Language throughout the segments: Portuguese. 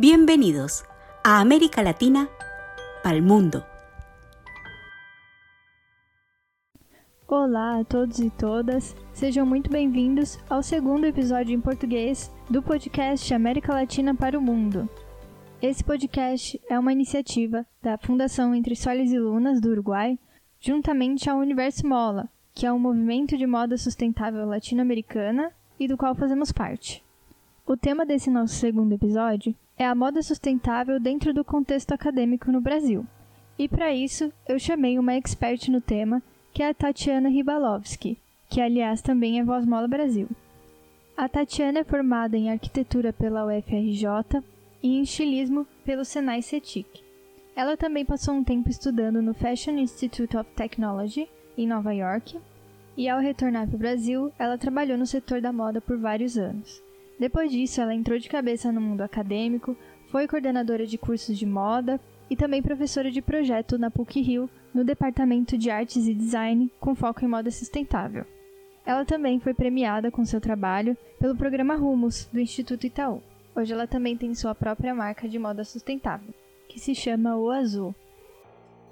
Bienvenidos a América Latina para el mundo. Olá a todos e todas, sejam muito bem-vindos ao segundo episódio em português do podcast América Latina para o Mundo. Esse podcast é uma iniciativa da Fundação Entre Soles e Lunas do Uruguai, juntamente ao Universo Mola, que é um movimento de moda sustentável latino-americana e do qual fazemos parte. O tema desse nosso segundo episódio é a moda sustentável dentro do contexto acadêmico no Brasil. E para isso, eu chamei uma expert no tema, que é a Tatiana Ribalovski, que aliás também é Voz Mola Brasil. A Tatiana é formada em arquitetura pela UFRJ e em estilismo pelo Senai CETIC. Ela também passou um tempo estudando no Fashion Institute of Technology, em Nova York, e ao retornar para o Brasil, ela trabalhou no setor da moda por vários anos. Depois disso, ela entrou de cabeça no mundo acadêmico, foi coordenadora de cursos de moda e também professora de projeto na PUC-Rio, no Departamento de Artes e Design, com foco em moda sustentável. Ela também foi premiada com seu trabalho pelo programa Rumos, do Instituto Itaú. Hoje ela também tem sua própria marca de moda sustentável, que se chama O Azul.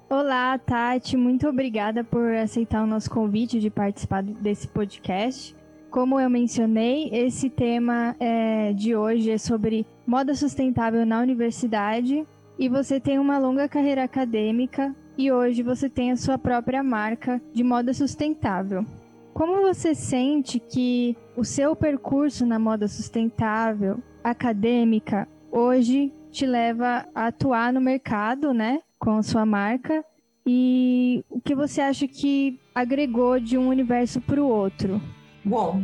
Olá, Tati, muito obrigada por aceitar o nosso convite de participar desse podcast. Como eu mencionei, esse tema é, de hoje é sobre moda sustentável na universidade e você tem uma longa carreira acadêmica e hoje você tem a sua própria marca de moda sustentável. Como você sente que o seu percurso na moda sustentável acadêmica hoje te leva a atuar no mercado, né, com sua marca? E o que você acha que agregou de um universo para o outro? Bom,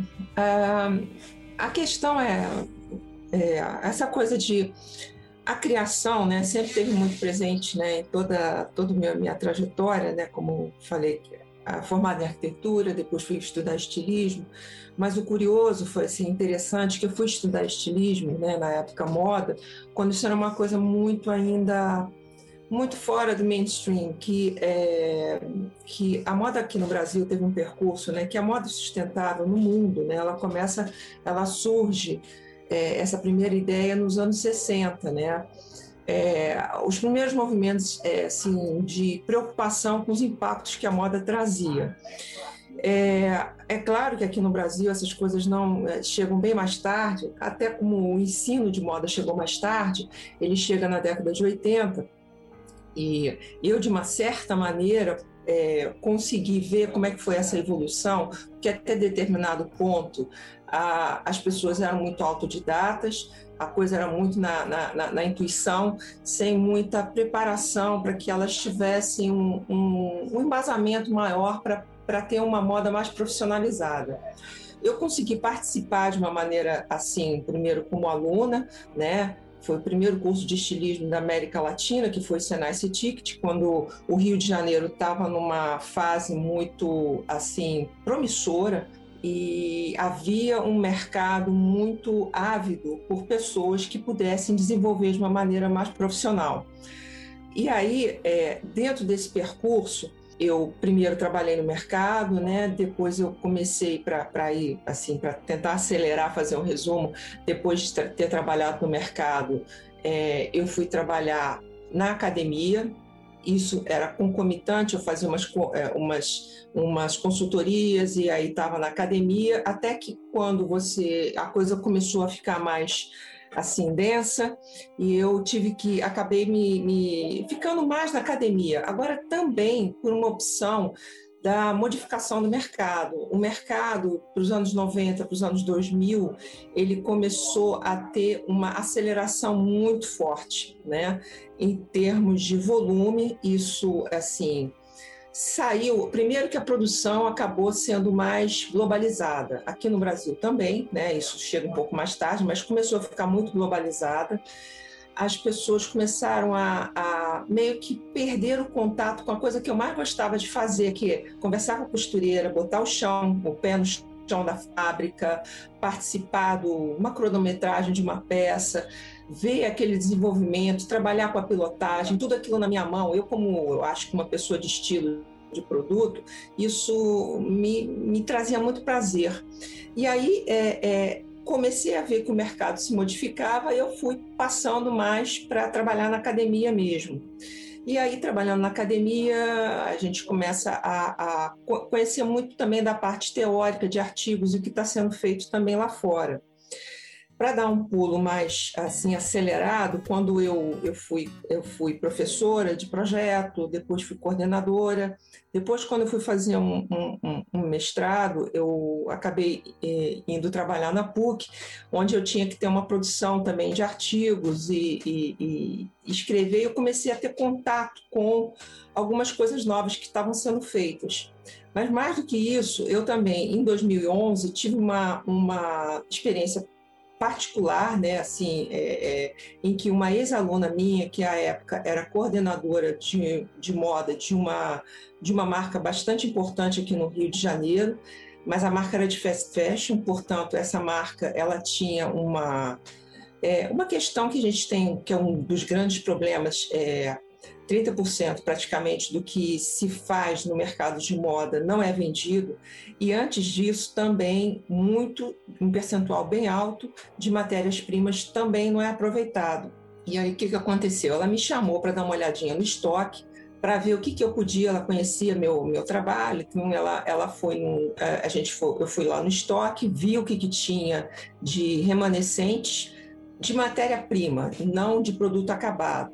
a questão é, é, essa coisa de a criação, né, sempre teve muito presente, né, em toda toda minha, minha trajetória, né, como falei, formada em arquitetura, depois fui estudar estilismo, mas o curioso foi assim interessante que eu fui estudar estilismo, né, na época moda, quando isso era uma coisa muito ainda muito fora do mainstream, que, é, que a moda aqui no Brasil teve um percurso, né, que a moda sustentável no mundo, né, ela começa, ela surge, é, essa primeira ideia nos anos 60, né, é, os primeiros movimentos é, assim, de preocupação com os impactos que a moda trazia. É, é, claro que aqui no Brasil essas coisas não é, chegam bem mais tarde, até como o ensino de moda chegou mais tarde, ele chega na década de 80, e eu, de uma certa maneira, é, consegui ver como é que foi essa evolução, que até determinado ponto a, as pessoas eram muito autodidatas, a coisa era muito na, na, na, na intuição, sem muita preparação para que elas tivessem um, um, um embasamento maior para ter uma moda mais profissionalizada. Eu consegui participar de uma maneira assim, primeiro como aluna, né? Foi o primeiro curso de estilismo da América Latina, que foi o Senai Ticket, quando o Rio de Janeiro estava numa fase muito assim promissora e havia um mercado muito ávido por pessoas que pudessem desenvolver de uma maneira mais profissional. E aí, é, dentro desse percurso, eu primeiro trabalhei no mercado, né? Depois eu comecei para ir assim para tentar acelerar, fazer um resumo. Depois de ter trabalhado no mercado, é, eu fui trabalhar na academia. Isso era concomitante, eu fazia umas, é, umas, umas consultorias e aí estava na academia, até que quando você a coisa começou a ficar mais assim densa e eu tive que acabei me, me ficando mais na academia. Agora também por uma opção da modificação do mercado. O mercado, para os anos 90, para os anos 2000, ele começou a ter uma aceleração muito forte, né? Em termos de volume, isso, assim, saiu, primeiro que a produção acabou sendo mais globalizada, aqui no Brasil também, né? Isso chega um pouco mais tarde, mas começou a ficar muito globalizada. As pessoas começaram a, a meio que perder o contato com a coisa que eu mais gostava de fazer, que é conversar com a costureira, botar o chão, o pé no chão da fábrica, participar de uma cronometragem de uma peça, ver aquele desenvolvimento, trabalhar com a pilotagem, tudo aquilo na minha mão. Eu, como eu acho que uma pessoa de estilo de produto, isso me, me trazia muito prazer. E aí, é, é, comecei a ver que o mercado se modificava, eu fui passando mais para trabalhar na academia mesmo. E aí, trabalhando na academia, a gente começa a, a conhecer muito também da parte teórica de artigos e o que está sendo feito também lá fora. Para dar um pulo mais assim acelerado, quando eu, eu, fui, eu fui professora de projeto, depois fui coordenadora, depois quando eu fui fazer um, um, um mestrado, eu acabei eh, indo trabalhar na PUC, onde eu tinha que ter uma produção também de artigos e, e, e escrever. Eu comecei a ter contato com algumas coisas novas que estavam sendo feitas. Mas mais do que isso, eu também, em 2011, tive uma, uma experiência particular, né, assim, é, é, em que uma ex-aluna minha, que à época era coordenadora de, de moda de uma, de uma marca bastante importante aqui no Rio de Janeiro, mas a marca era de fast fashion, portanto, essa marca ela tinha uma, é, uma questão que a gente tem, que é um dos grandes problemas é, 30% praticamente do que se faz no mercado de moda não é vendido, e antes disso também muito, um percentual bem alto de matérias-primas também não é aproveitado. E aí o que, que aconteceu? Ela me chamou para dar uma olhadinha no estoque, para ver o que, que eu podia, ela conhecia meu, meu trabalho, então ela, ela foi, no, a gente foi, eu fui lá no estoque, vi o que, que tinha de remanescentes de matéria-prima, não de produto acabado.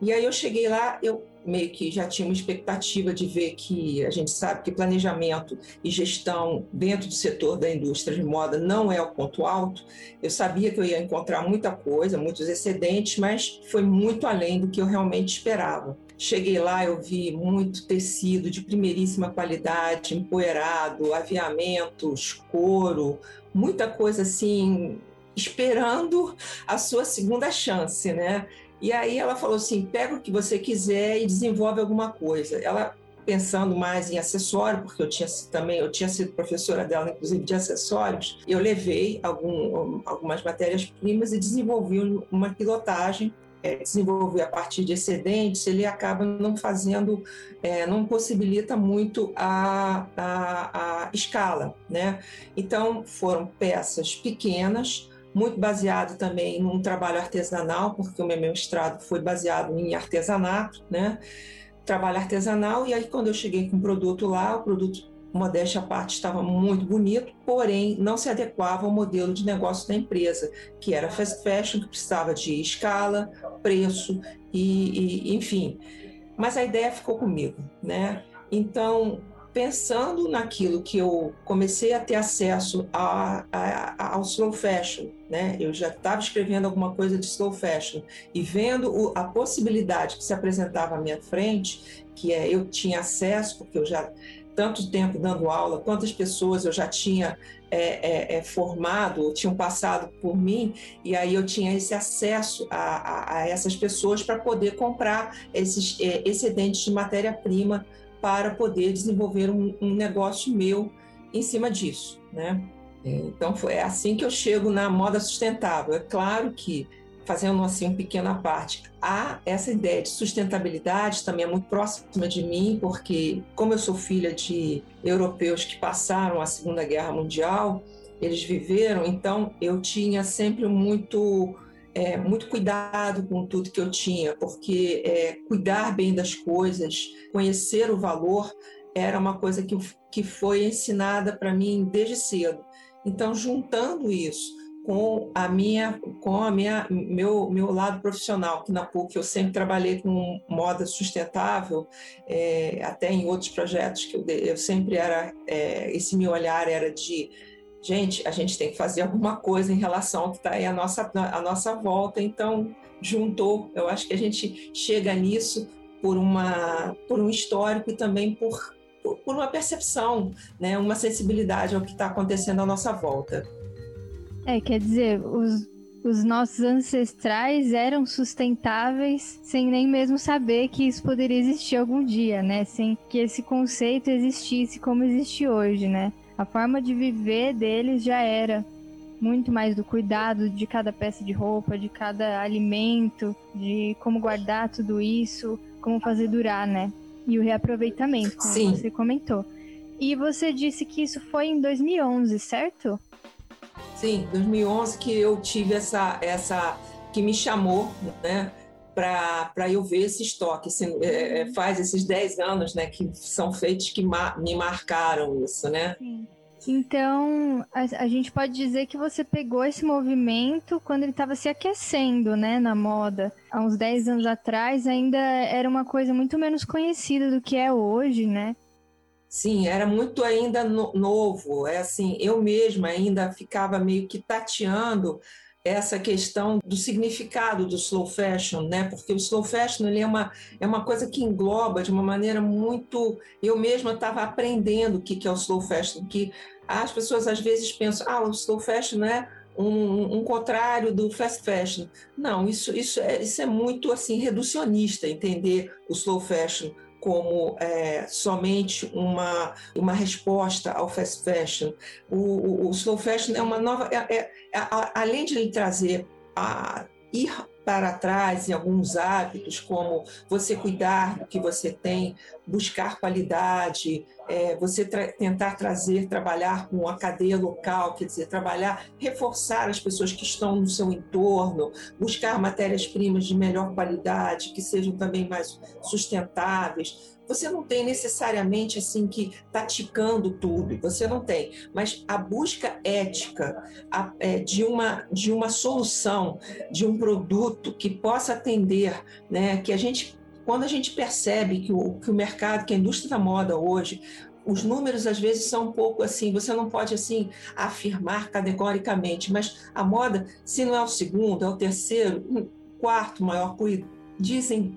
E aí eu cheguei lá, eu meio que já tinha uma expectativa de ver que a gente sabe que planejamento e gestão dentro do setor da indústria de moda não é o ponto alto. Eu sabia que eu ia encontrar muita coisa, muitos excedentes, mas foi muito além do que eu realmente esperava. Cheguei lá, eu vi muito tecido de primeiríssima qualidade, empoeirado, aviamentos, couro, muita coisa assim, esperando a sua segunda chance, né? E aí ela falou assim: pega o que você quiser e desenvolve alguma coisa. Ela pensando mais em acessório, porque eu tinha também eu tinha sido professora dela, inclusive de acessórios. Eu levei algum, algumas matérias-primas e desenvolvi uma pilotagem. É, desenvolver a partir de excedentes, ele acaba não fazendo, é, não possibilita muito a, a, a escala, né? Então foram peças pequenas, muito baseado também num trabalho artesanal, porque o meu mestrado foi baseado em artesanato, né? Trabalho artesanal, e aí quando eu cheguei com o produto lá, o produto, modéstia à parte, estava muito bonito, porém não se adequava ao modelo de negócio da empresa, que era fast fashion, que precisava de escala, preço e, e enfim. Mas a ideia ficou comigo, né? Então, pensando naquilo que eu comecei a ter acesso a, a, ao slow fashion, né? Eu já estava escrevendo alguma coisa de slow fashion e vendo o, a possibilidade que se apresentava à minha frente, que é eu tinha acesso, porque eu já tanto tempo dando aula, quantas pessoas eu já tinha é, é, é, formado, tinham passado por mim, e aí eu tinha esse acesso a, a, a essas pessoas para poder comprar esses é, excedentes de matéria-prima para poder desenvolver um, um negócio meu em cima disso, né? É, então é assim que eu chego na moda sustentável. É claro que fazendo assim uma pequena parte, há essa ideia de sustentabilidade também é muito próxima de mim, porque como eu sou filha de europeus que passaram a Segunda Guerra Mundial, eles viveram, então eu tinha sempre muito é, muito cuidado com tudo que eu tinha, porque é, cuidar bem das coisas, conhecer o valor, era uma coisa que, que foi ensinada para mim desde cedo. Então, juntando isso com a minha, com a minha, meu, meu lado profissional, que na PUC eu sempre trabalhei com moda sustentável, é, até em outros projetos que eu, eu sempre era, é, esse meu olhar era de gente, a gente tem que fazer alguma coisa em relação ao que está aí à nossa, à nossa volta. Então, juntou. Eu acho que a gente chega nisso por, uma, por um histórico e também por, por, por uma percepção, né? uma sensibilidade ao que está acontecendo à nossa volta. É, quer dizer, os, os nossos ancestrais eram sustentáveis sem nem mesmo saber que isso poderia existir algum dia, né? Sem que esse conceito existisse como existe hoje, né? A forma de viver deles já era muito mais do cuidado de cada peça de roupa, de cada alimento, de como guardar tudo isso, como fazer durar, né? E o reaproveitamento, como Sim. você comentou. E você disse que isso foi em 2011, certo? Sim, 2011 que eu tive essa, essa que me chamou, né? Para eu ver esse estoque. Esse, é, é faz esses 10 anos né, que são feitos que ma me marcaram isso, né? Sim. Então, a, a, gente pode dizer que você pegou esse movimento quando ele estava se aquecendo, né, na moda. Há uns 10 anos atrás ainda era uma coisa muito menos conhecida do que é hoje, né? Sim, era muito ainda no, novo. É assim, eu mesma ainda ficava meio que tateando essa questão do significado do slow fashion, né? Porque o slow fashion ele é uma é uma coisa que engloba de uma maneira muito. Eu mesma estava aprendendo o que é o slow fashion, que as pessoas às vezes pensam, ah, o slow fashion é um, um, contrário do fast fashion. Não, isso, isso, é, isso é muito assim reducionista, entender o slow fashion como é, somente uma, uma resposta ao fast fashion. O, o, o slow fashion é uma nova. É, é, é além de ele trazer a ir para trás em alguns hábitos, como você cuidar do que você tem, buscar qualidade, é, você tra tentar trazer, trabalhar com a cadeia local, quer dizer, trabalhar, reforçar as pessoas que estão no seu entorno, buscar matérias-primas de melhor qualidade, que sejam também mais sustentáveis você não tem necessariamente assim que taticando tudo, você não tem, mas a busca ética a, é, de, uma, de uma solução, de um produto que possa atender, né, que a gente quando a gente percebe que o, que o mercado, que a indústria da moda hoje, os números às vezes são um pouco assim, você não pode assim afirmar categoricamente, mas a moda, se não é o segundo, é o terceiro, quarto maior dizem,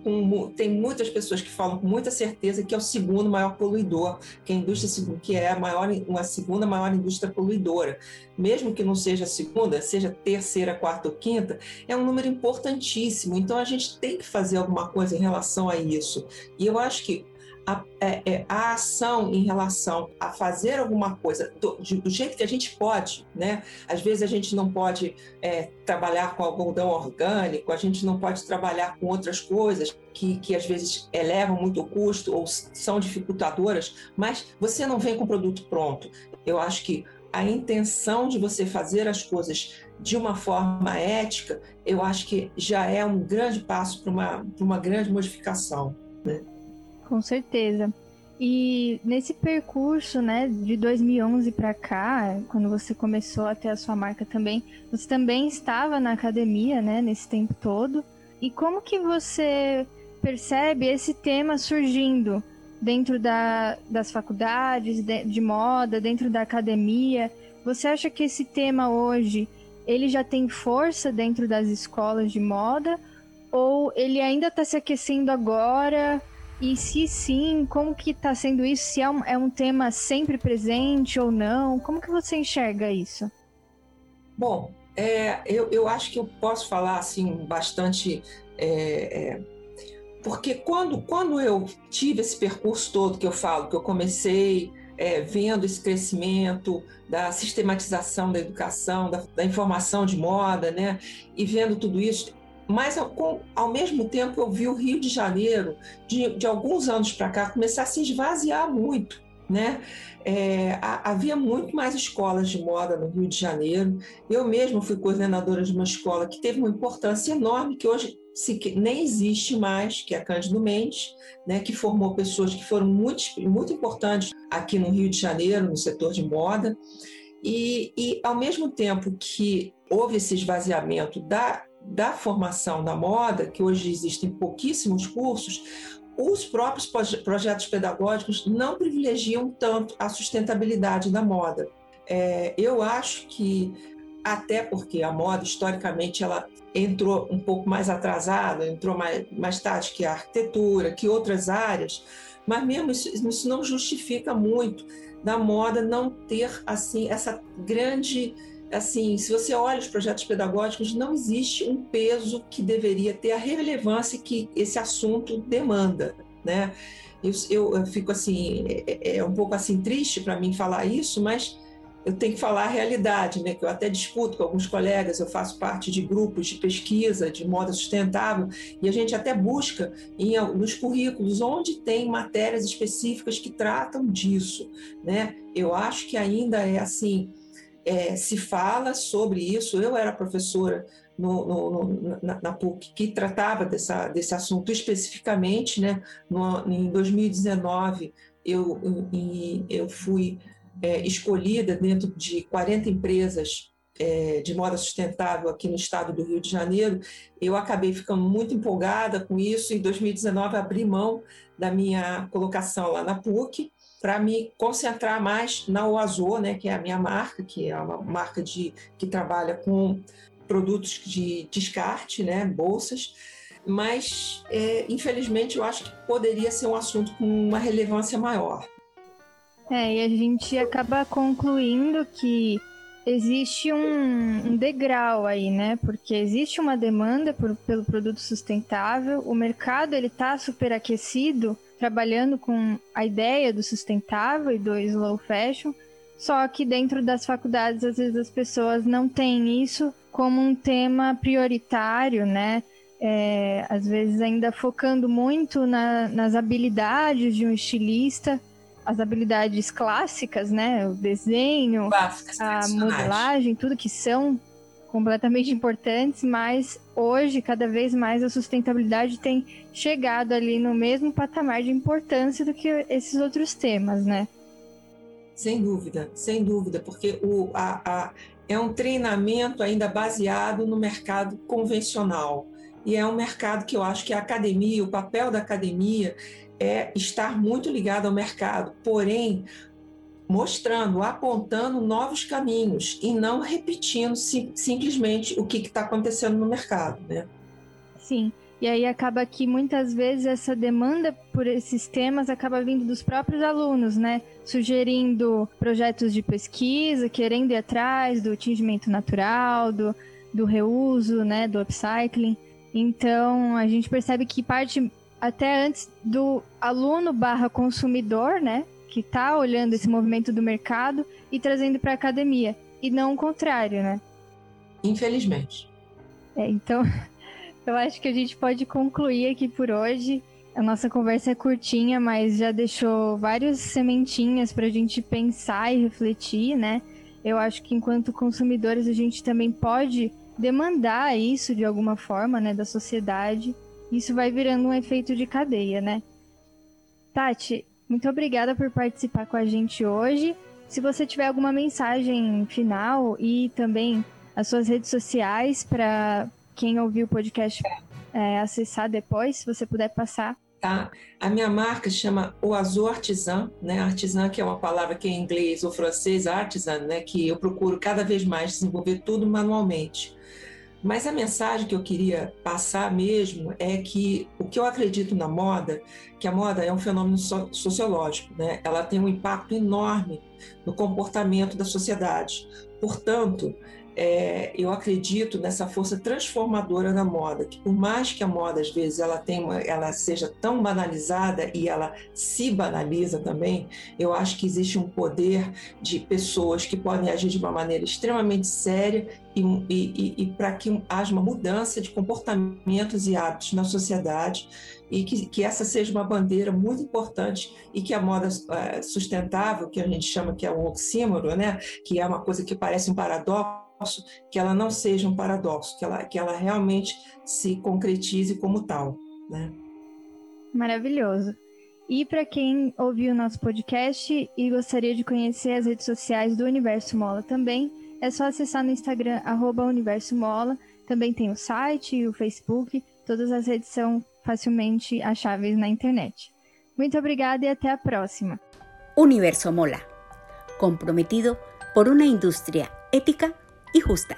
tem muitas pessoas que falam com muita certeza que é o segundo maior poluidor, que a indústria que é a maior, uma segunda maior indústria poluidora. Mesmo que não seja a segunda, seja terceira, quarta ou quinta, é um número importantíssimo. Então a gente tem que fazer alguma coisa em relação a isso. E eu acho que a, é, é, a, ação em relação a fazer alguma coisa do, do, jeito que a gente pode, né? Às vezes a gente não pode é, trabalhar com algodão orgânico, a gente não pode trabalhar com outras coisas que, que às vezes elevam muito o custo ou são dificultadoras, mas você não vem com o produto pronto. Eu acho que a intenção de você fazer as coisas de uma forma ética, eu acho que já é um grande passo para uma, uma grande modificação. Né? Com certeza. E nesse percurso, né, de 2011 para cá, quando você começou a ter a sua marca também, você também estava na academia, né, nesse tempo todo. E como que você percebe esse tema surgindo dentro da, das faculdades de, de moda, dentro da academia? Você acha que esse tema hoje ele já tem força dentro das escolas de moda ou ele ainda está se aquecendo agora? E se sim, como que está sendo isso? Se é um, é um tema sempre presente ou não? Como que você enxerga isso? Bom, é, eu, eu acho que eu posso falar assim bastante. É, é, porque quando, quando eu tive esse percurso todo que eu falo, que eu comecei é, vendo esse crescimento da sistematização da educação, da, da, informação de moda, né? E vendo tudo isso, mas ao, ao mesmo tempo eu vi o Rio de Janeiro, de, de alguns anos para cá, começar a se esvaziar muito. Né? É, havia muito mais escolas de moda no Rio de Janeiro. Eu mesma fui coordenadora de uma escola que teve uma importância enorme, que hoje se, nem existe mais, que é a Cândido Mendes, né, que formou pessoas que foram muito, muito importantes aqui no Rio de Janeiro, no setor de moda. E, e ao mesmo tempo que houve esse esvaziamento da da formação da moda, que hoje existem pouquíssimos cursos, os próprios projetos pedagógicos não privilegiam tanto a sustentabilidade da moda. É, eu acho que, até porque a moda, historicamente, ela entrou um pouco mais atrasada, entrou mais, mais tarde que a arquitetura, que outras áreas, mas mesmo isso, isso não justifica muito da moda não ter assim essa grande assim, se você olha os projetos pedagógicos, não existe um peso que deveria ter a relevância que esse assunto demanda, né? Eu, eu, fico assim, é, é um pouco assim triste para mim falar isso, mas eu tenho que falar a realidade, né? Que eu até discuto com alguns colegas, eu faço parte de grupos de pesquisa de moda sustentável e a gente até busca em, nos currículos onde tem matérias específicas que tratam disso, né? Eu acho que ainda é assim é, se fala sobre isso. Eu era professora no, no, na, na, PUC que tratava dessa, desse assunto especificamente. Né? No, em 2019, eu, eu, eu fui é, escolhida dentro de 40 empresas é, de moda sustentável aqui no estado do Rio de Janeiro, eu acabei ficando muito empolgada com isso. Em 2019, abri mão da minha colocação lá na PUC para me concentrar mais na Oazô, né, que é a minha marca, que é uma marca de, que trabalha com produtos de descarte, né, bolsas. Mas, é, infelizmente, eu acho que poderia ser um assunto com uma relevância maior. É, e a gente acaba concluindo que existe um, um, degrau aí, né? Porque existe uma demanda por, pelo produto sustentável, o mercado ele está superaquecido, trabalhando com a ideia do sustentável e do slow fashion, só que dentro das faculdades às vezes as pessoas não têm isso como um tema prioritário, né? É, às vezes ainda focando muito na, nas habilidades de um estilista as habilidades clássicas, né? O desenho, a modelagem, tudo que são completamente importantes, mas hoje, cada vez mais, a sustentabilidade tem chegado ali no mesmo patamar de importância do que esses outros temas, né? Sem dúvida, sem dúvida, porque o, a, a, é um treinamento ainda baseado no mercado convencional. E é um mercado que eu acho que a academia, o papel da academia é estar muito ligado ao mercado, porém mostrando, apontando novos caminhos e não repetindo sim, simplesmente o que está acontecendo no mercado, né? Sim. E aí acaba que muitas vezes essa demanda por esses temas acaba vindo dos próprios alunos, né? Sugerindo projetos de pesquisa, querendo ir atrás do tingimento natural, do, do reuso, né? Do upcycling. Então a gente percebe que parte até antes do aluno barra consumidor, né? Que tá olhando esse movimento do mercado e trazendo para a academia. E não o contrário, né? Infelizmente. É, então, eu acho que a gente pode concluir aqui por hoje. A nossa conversa é curtinha, mas já deixou várias sementinhas para a gente pensar e refletir, né? Eu acho que enquanto consumidores a gente também pode demandar isso de alguma forma, né, da sociedade isso vai virando um efeito de cadeia, né? Tati, muito obrigada por participar com a gente hoje. Se você tiver alguma mensagem final e também as suas redes sociais para quem ouviu o podcast é, acessar depois, se você puder passar. Tá. A minha marca chama O Azul Artisan, né? Artisan que é uma palavra que é em inglês ou francês, artisan, né? Que eu procuro cada vez mais desenvolver tudo manualmente. Mas a mensagem que eu queria passar mesmo é que o que eu acredito na moda, que a moda é um fenômeno sociológico, né? Ela tem um impacto enorme no comportamento da sociedade. Portanto, é, eu acredito nessa força transformadora da moda, que por mais que a moda às vezes ela ela seja tão banalizada e ela se banaliza também, eu acho que existe um poder de pessoas que podem agir de uma maneira extremamente séria e, e, e, para que haja uma mudança de comportamentos e hábitos na sociedade e que, que, essa seja uma bandeira muito importante e que a moda uh, sustentável, que a gente chama que é um oxímoro, né, que é uma coisa que parece um paradoxo, que ela não seja um paradoxo, que ela, que ela realmente se concretize como tal. Né? Maravilhoso. E para quem ouviu o nosso podcast e gostaria de conhecer as redes sociais do Universo Mola também, é só acessar no Instagram, arroba Universo Mola. Também tem o site e o Facebook. Todas as redes são facilmente acháveis na internet. Muito obrigada e até a próxima. Universo Mola, comprometido por uma indústria ética y justa.